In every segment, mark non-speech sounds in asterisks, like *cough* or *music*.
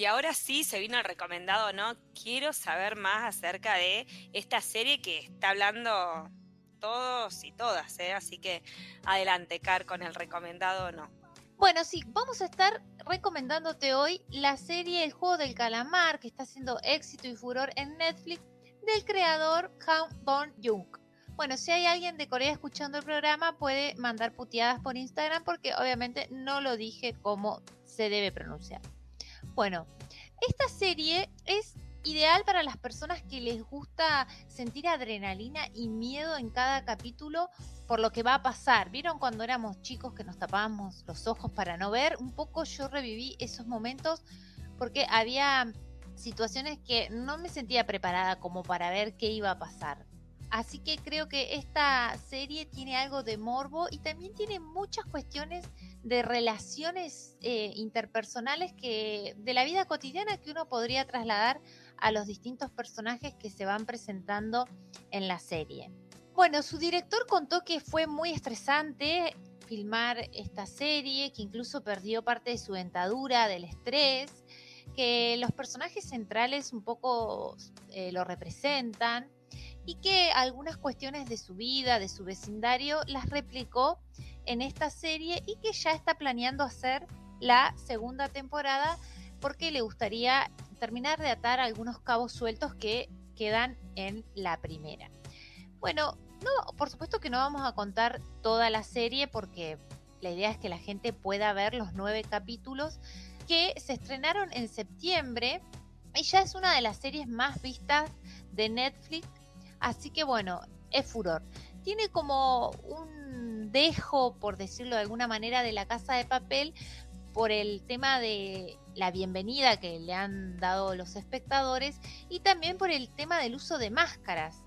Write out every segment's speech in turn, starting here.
Y ahora sí se vino el recomendado, ¿no? Quiero saber más acerca de esta serie que está hablando todos y todas, ¿eh? Así que adelante, Car, con el recomendado no. Bueno, sí, vamos a estar recomendándote hoy la serie El juego del calamar, que está haciendo éxito y furor en Netflix, del creador Han Bong-jung. Bueno, si hay alguien de Corea escuchando el programa, puede mandar puteadas por Instagram porque obviamente no lo dije como se debe pronunciar. Bueno, esta serie es ideal para las personas que les gusta sentir adrenalina y miedo en cada capítulo por lo que va a pasar. ¿Vieron cuando éramos chicos que nos tapábamos los ojos para no ver? Un poco yo reviví esos momentos porque había situaciones que no me sentía preparada como para ver qué iba a pasar. Así que creo que esta serie tiene algo de morbo y también tiene muchas cuestiones de relaciones eh, interpersonales que de la vida cotidiana que uno podría trasladar a los distintos personajes que se van presentando en la serie. Bueno, su director contó que fue muy estresante filmar esta serie, que incluso perdió parte de su dentadura del estrés, que los personajes centrales un poco eh, lo representan y que algunas cuestiones de su vida, de su vecindario, las replicó en esta serie y que ya está planeando hacer la segunda temporada porque le gustaría terminar de atar algunos cabos sueltos que quedan en la primera. Bueno, no, por supuesto que no vamos a contar toda la serie porque la idea es que la gente pueda ver los nueve capítulos que se estrenaron en septiembre y ya es una de las series más vistas de Netflix, así que bueno, es furor. Tiene como un dejo, por decirlo de alguna manera, de la casa de papel por el tema de la bienvenida que le han dado los espectadores y también por el tema del uso de máscaras.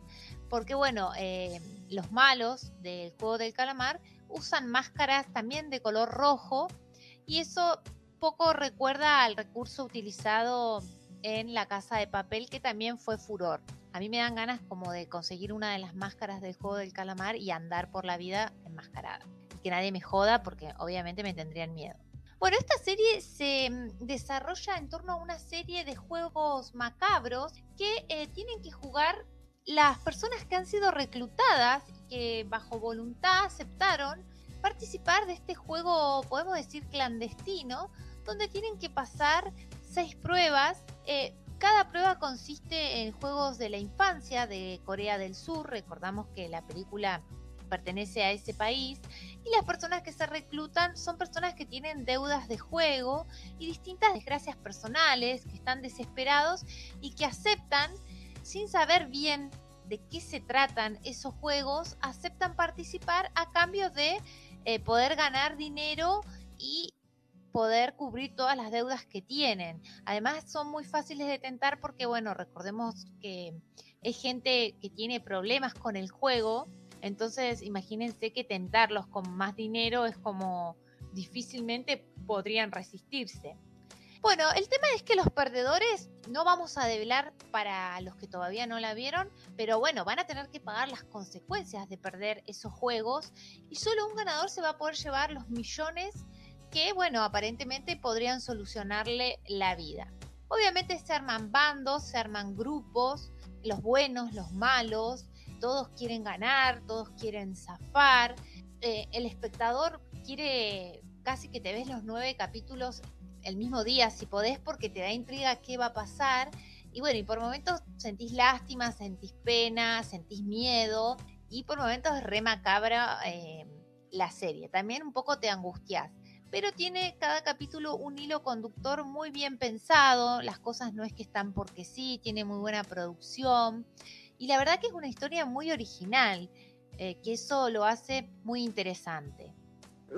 Porque bueno, eh, los malos del juego del calamar usan máscaras también de color rojo y eso poco recuerda al recurso utilizado en la casa de papel que también fue furor. A mí me dan ganas como de conseguir una de las máscaras del juego del calamar y andar por la vida enmascarada. Y que nadie me joda porque obviamente me tendrían miedo. Bueno, esta serie se mm, desarrolla en torno a una serie de juegos macabros que eh, tienen que jugar las personas que han sido reclutadas que bajo voluntad aceptaron participar de este juego, podemos decir, clandestino, donde tienen que pasar seis pruebas. Eh, cada prueba consiste en juegos de la infancia de Corea del Sur. Recordamos que la película pertenece a ese país y las personas que se reclutan son personas que tienen deudas de juego y distintas desgracias personales, que están desesperados y que aceptan, sin saber bien de qué se tratan esos juegos, aceptan participar a cambio de eh, poder ganar dinero y poder cubrir todas las deudas que tienen. Además son muy fáciles de tentar porque, bueno, recordemos que es gente que tiene problemas con el juego entonces, imagínense que tentarlos con más dinero es como difícilmente podrían resistirse. Bueno, el tema es que los perdedores no vamos a develar para los que todavía no la vieron, pero bueno, van a tener que pagar las consecuencias de perder esos juegos y solo un ganador se va a poder llevar los millones que, bueno, aparentemente podrían solucionarle la vida. Obviamente se arman bandos, se arman grupos, los buenos, los malos, todos quieren ganar, todos quieren zafar. Eh, el espectador quiere casi que te ves los nueve capítulos el mismo día, si podés, porque te da intriga qué va a pasar. Y bueno, y por momentos sentís lástima, sentís pena, sentís miedo, y por momentos es re macabra eh, la serie. También un poco te angustias. Pero tiene cada capítulo un hilo conductor muy bien pensado, las cosas no es que están porque sí, tiene muy buena producción. Y la verdad que es una historia muy original, eh, que eso lo hace muy interesante.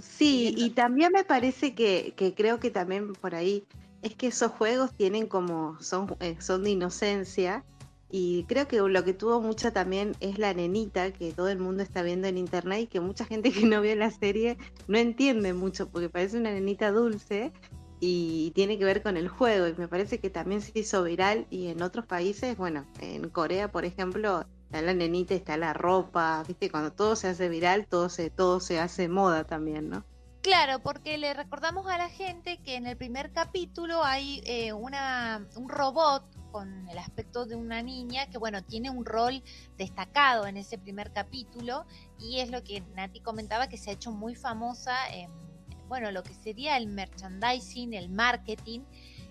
Sí, y también me parece que, creo que también por ahí es que esos juegos tienen como, son, eh, son de inocencia. Y creo que lo que tuvo mucha también es la nenita que todo el mundo está viendo en internet y que mucha gente que no vio la serie no entiende mucho porque parece una nenita dulce y tiene que ver con el juego y me parece que también se hizo viral y en otros países, bueno, en Corea por ejemplo, está la nenita, está la ropa, viste, cuando todo se hace viral, todo se, todo se hace moda también, ¿no? Claro, porque le recordamos a la gente que en el primer capítulo hay eh, una, un robot con el aspecto de una niña que, bueno, tiene un rol destacado en ese primer capítulo y es lo que Nati comentaba que se ha hecho muy famosa en, bueno, lo que sería el merchandising, el marketing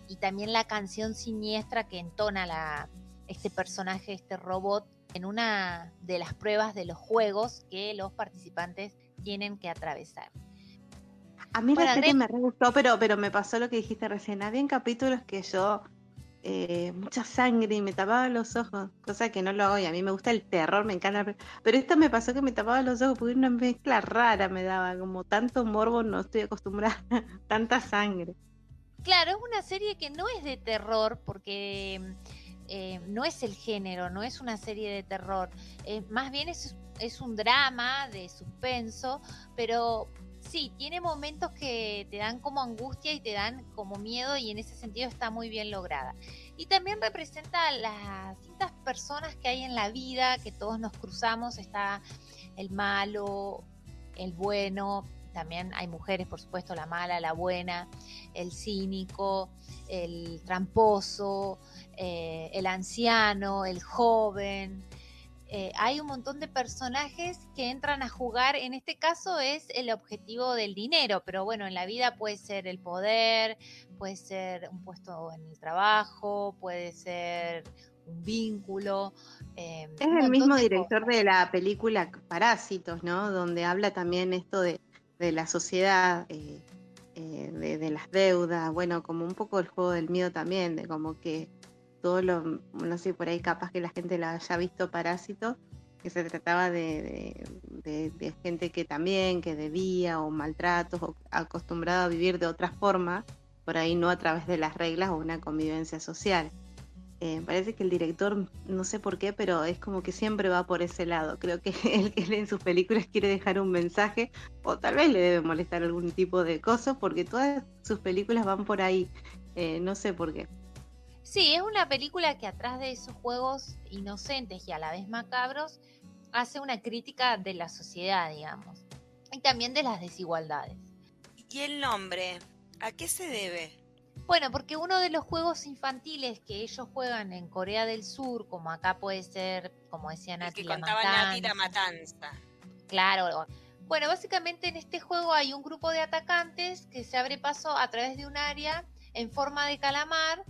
y también la canción siniestra que entona la, este personaje, este robot, en una de las pruebas de los juegos que los participantes tienen que atravesar. A mí la serie me re gustó, pero, pero me pasó lo que dijiste recién. Había capítulos que yo, eh, mucha sangre y me tapaba los ojos, cosa que no lo hago y a mí me gusta el terror, me encanta. Pero esta me pasó que me tapaba los ojos porque una mezcla rara me daba, como tanto morbo, no estoy acostumbrada, *laughs* tanta sangre. Claro, es una serie que no es de terror porque eh, no es el género, no es una serie de terror, eh, más bien es, es un drama de suspenso, pero sí, tiene momentos que te dan como angustia y te dan como miedo y en ese sentido está muy bien lograda. Y también representa las distintas personas que hay en la vida, que todos nos cruzamos, está el malo, el bueno, también hay mujeres, por supuesto, la mala, la buena, el cínico, el tramposo, eh, el anciano, el joven, eh, hay un montón de personajes que entran a jugar. En este caso es el objetivo del dinero, pero bueno, en la vida puede ser el poder, puede ser un puesto en el trabajo, puede ser un vínculo. Eh, es el mismo director de la película Parásitos, ¿no? Donde habla también esto de, la sociedad, eh, de, de, las deudas, bueno, como un poco el juego del miedo también, de como que todo lo, no sé, por ahí capaz que la gente la haya visto Parásito, que se trataba de, gente que también, que debía o maltratos o acostumbrado a vivir de otra forma, por ahí no a través de las reglas o una convivencia social. Eh, parece que el director, no sé por qué, pero es como que siempre va por ese lado. Creo que *laughs* él que en sus películas quiere dejar un mensaje o tal vez le debe molestar algún tipo de cosa porque todas sus películas van por ahí. Eh, no sé por qué. Sí, es una película que atrás de esos juegos inocentes y a la vez macabros hace una crítica de la sociedad, digamos, y también de las desigualdades. ¿Y el nombre? ¿A qué se debe? Bueno, porque uno de los juegos infantiles que ellos juegan en Corea del Sur, como acá puede ser, como decía Nati, que la matanza. la matanza. Claro. Bueno, básicamente en este juego hay un grupo de atacantes que se abre paso a través de un área en forma de calamar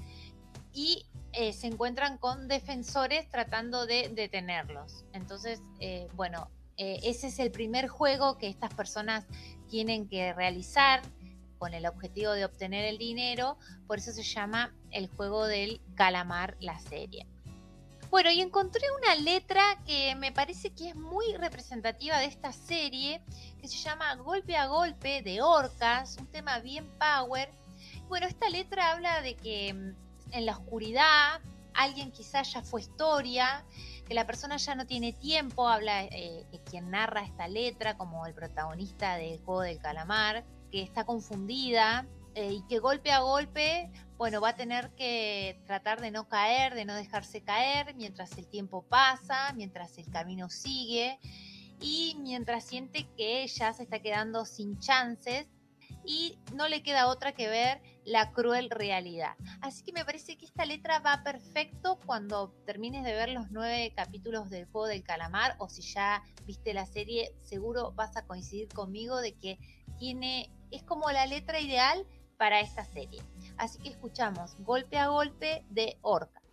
y eh, se encuentran con defensores tratando de detenerlos. Entonces, eh, bueno, eh, ese es el primer juego que estas personas tienen que realizar con el objetivo de obtener el dinero, por eso se llama el juego del calamar la serie. Bueno, y encontré una letra que me parece que es muy representativa de esta serie, que se llama Golpe a Golpe de Orcas, un tema bien power. Bueno, esta letra habla de que mm, en la oscuridad, alguien quizás ya fue historia, que la persona ya no tiene tiempo, habla eh, quien narra esta letra como el protagonista del juego del calamar, que está confundida eh, y que golpe a golpe, bueno, va a tener que tratar de no caer, de no dejarse caer mientras el tiempo pasa, mientras el camino sigue y mientras siente que ya se está quedando sin chances y no le queda otra que ver la cruel realidad. Así que me parece que esta letra va perfecto cuando termines de ver los nueve capítulos del juego del calamar o si ya viste la serie, seguro vas a coincidir conmigo de que tiene, es como la letra ideal para esta serie. Así que escuchamos golpe a golpe de Orca.